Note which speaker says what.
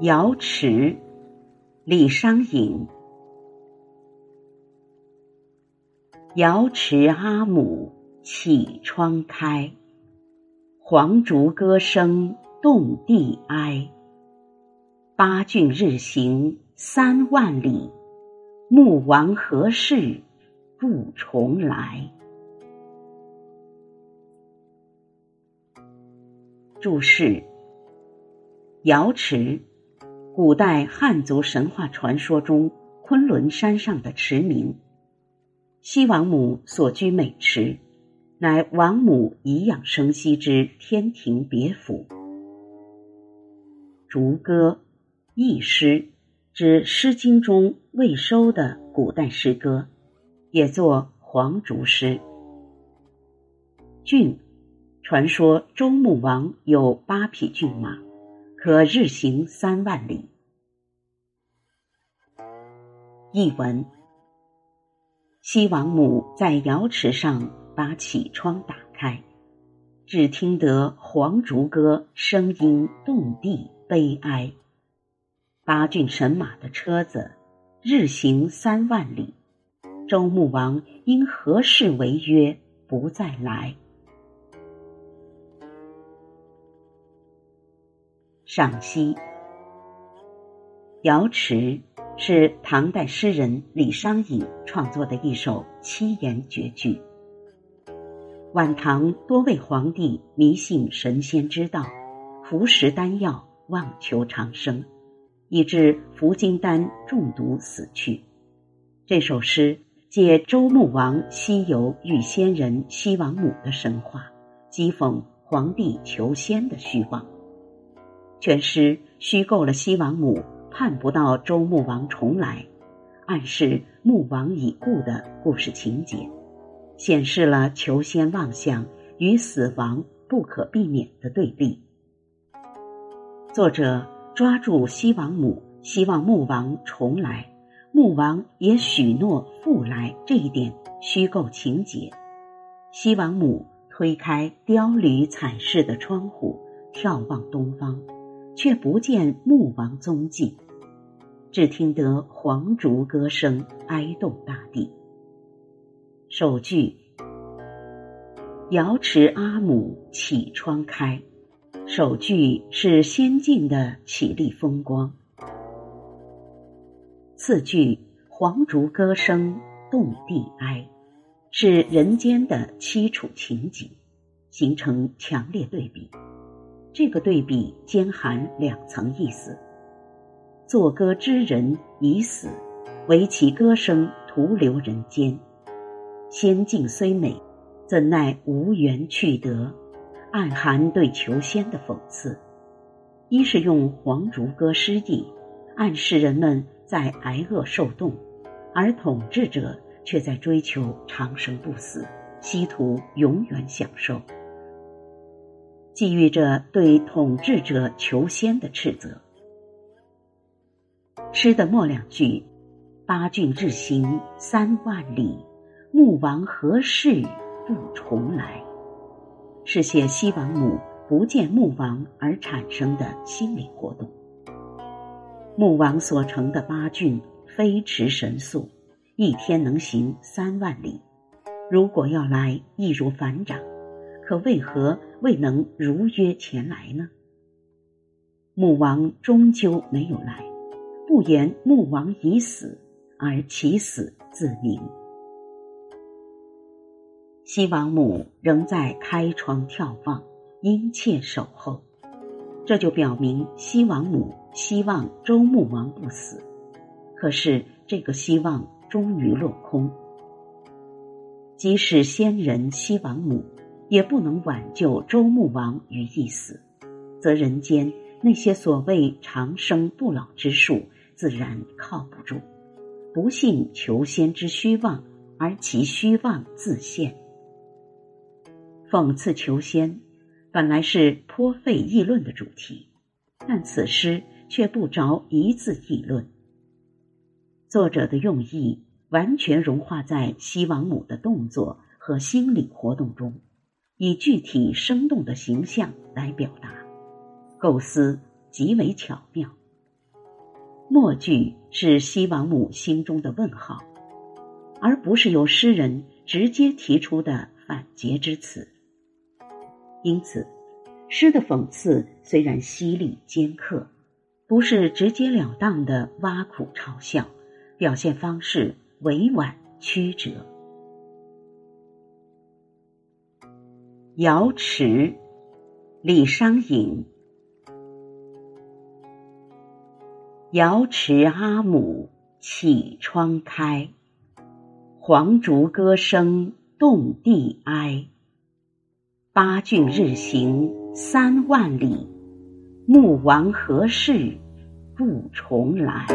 Speaker 1: 瑶池，李商隐。瑶池阿母绮窗开，黄竹歌声动地哀。八骏日行三万里，穆王何事不重来？注释：瑶池。古代汉族神话传说中，昆仑山上的池名。西王母所居美池，乃王母颐养生息之天庭别府。竹歌，佚诗，指《诗经》中未收的古代诗歌，也作黄竹诗。骏，传说周穆王有八匹骏马，可日行三万里。译文：西王母在瑶池上把绮窗打开，只听得黄竹歌声音动地悲哀。八骏神马的车子日行三万里，周穆王因何事违约不再来？赏析：瑶池。是唐代诗人李商隐创作的一首七言绝句。晚唐多位皇帝迷信神仙之道，服食丹药妄求长生，以致服金丹中毒死去。这首诗借周穆王西游遇仙人西王母的神话，讥讽皇帝求仙的虚妄。全诗虚构了西王母。盼不到周穆王重来，暗示穆王已故的故事情节，显示了求仙妄想与死亡不可避免的对立。作者抓住西王母希望穆王重来，穆王也许诺复来这一点虚构情节。西王母推开雕铝彩饰的窗户，眺望东方。却不见穆王踪迹，只听得黄竹歌声哀动大地。首句“瑶池阿母绮窗开”，首句是仙境的绮丽风光。次句“黄竹歌声动地哀”，是人间的凄楚情景，形成强烈对比。这个对比兼含两层意思：作歌之人已死，唯其歌声徒留人间。仙境虽美，怎奈无缘去得，暗含对求仙的讽刺。一是用黄竹歌诗意，暗示人们在挨饿受冻，而统治者却在追求长生不死，希图永远享受。寄予着对统治者求仙的斥责。诗的末两句：“八骏日行三万里，穆王何事不重来？”是写西王母不见穆王而产生的心理活动。穆王所乘的八骏飞驰神速，一天能行三万里，如果要来，易如反掌。可为何未能如约前来呢？穆王终究没有来，不言穆王已死，而其死自明。西王母仍在开窗眺望，殷切守候，这就表明西王母希望周穆王不死。可是这个希望终于落空，即使先人西王母。也不能挽救周穆王于一死，则人间那些所谓长生不老之术自然靠不住。不信求仙之虚妄，而其虚妄自现。讽刺求仙，本来是颇费议论的主题，但此诗却不着一字议论。作者的用意完全融化在西王母的动作和心理活动中。以具体生动的形象来表达，构思极为巧妙。末句是西王母心中的问号，而不是由诗人直接提出的反诘之词。因此，诗的讽刺虽然犀利尖刻，不是直截了当的挖苦嘲笑，表现方式委婉曲折。瑶池，李商隐。瑶池阿母绮窗开，黄竹歌声动地哀。八骏日行三万里，穆王何事不重来？